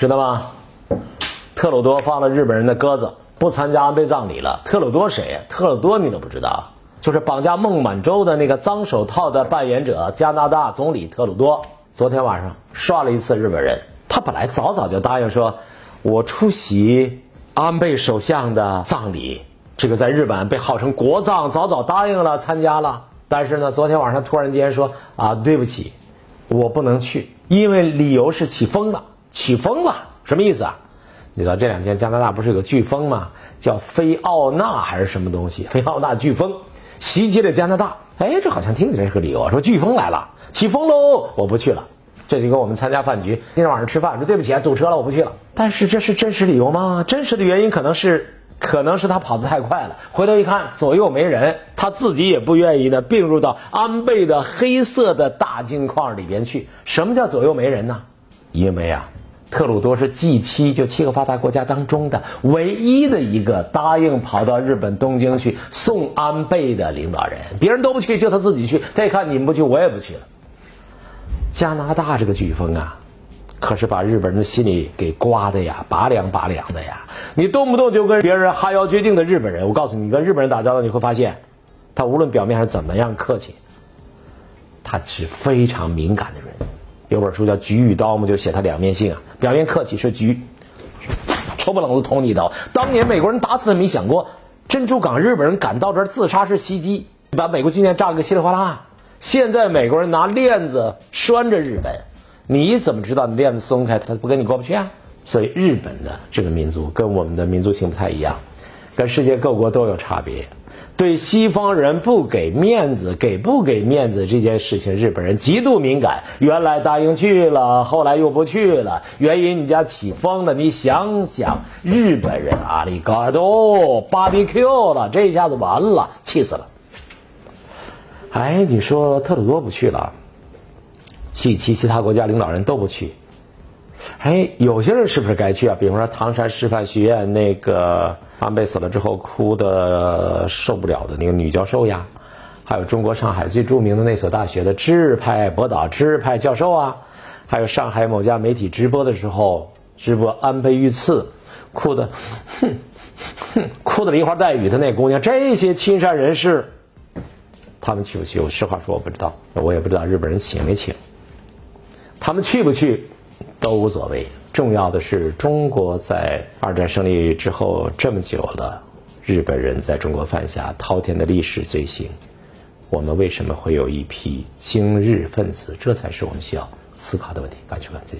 知道吗？特鲁多放了日本人的鸽子，不参加安倍葬礼了。特鲁多谁呀？特鲁多你都不知道，就是绑架孟晚舟的那个脏手套的扮演者，加拿大总理特鲁多。昨天晚上刷了一次日本人，他本来早早就答应说，我出席安倍首相的葬礼，这个在日本被号称国葬，早早答应了参加了。但是呢，昨天晚上突然间说啊，对不起，我不能去，因为理由是起风了，起风了，什么意思啊？你知道这两天加拿大不是有个飓风吗？叫菲奥娜还是什么东西？菲奥娜飓风袭击了加拿大。哎，这好像听起来是个理由，说飓风来了，起风喽，我不去了。这就跟我们参加饭局，今天晚上吃饭，说对不起，堵车了，我不去了。但是这是真实理由吗？真实的原因可能是。可能是他跑得太快了，回头一看左右没人，他自己也不愿意呢并入到安倍的黑色的大镜框里边去。什么叫左右没人呢？因为啊，特鲁多是 G7 就七个发达国家当中的唯一的一个答应跑到日本东京去送安倍的领导人，别人都不去，就他自己去。他一看你们不去，我也不去了。加拿大这个飓风啊。可是把日本人的心里给刮的呀，拔凉拔凉的呀！你动不动就跟别人哈腰撅腚的日本人，我告诉你，跟日本人打交道，你会发现，他无论表面上怎么样客气，他是非常敏感的人。有本书叫《菊与刀》嘛，就写他两面性啊。表面客气是菊，抽不冷子捅你一刀。当年美国人打死他没想过，珍珠港日本人赶到这儿自杀式袭击，把美国军舰炸个稀里哗啦。现在美国人拿链子拴着日本。你怎么知道你链子松开，他不跟你过不去啊？所以日本的这个民族跟我们的民族性不太一样，跟世界各国都有差别。对西方人不给面子，给不给面子这件事情，日本人极度敏感。原来答应去了，后来又不去了，原因你家起风了。你想想，日本人阿里嘎多芭比 Q 了，这下子完了，气死了。哎，你说特鲁多不去了？其其其他国家领导人都不去，哎，有些人是不是该去啊？比方说唐山师范学院那个安倍死了之后哭的受不了的那个女教授呀，还有中国上海最著名的那所大学的知识派博导、知识派教授啊，还有上海某家媒体直播的时候直播安倍遇刺，哭的，哼哼，哭的梨花带雨的那姑娘，这些亲善人士，他们去不去？我实话说我不知道，我也不知道日本人请没请。他们去不去都无所谓，重要的是中国在二战胜利之后这么久了，日本人在中国犯下滔天的历史罪行，我们为什么会有一批精日分子？这才是我们需要思考的问题。感谢关注。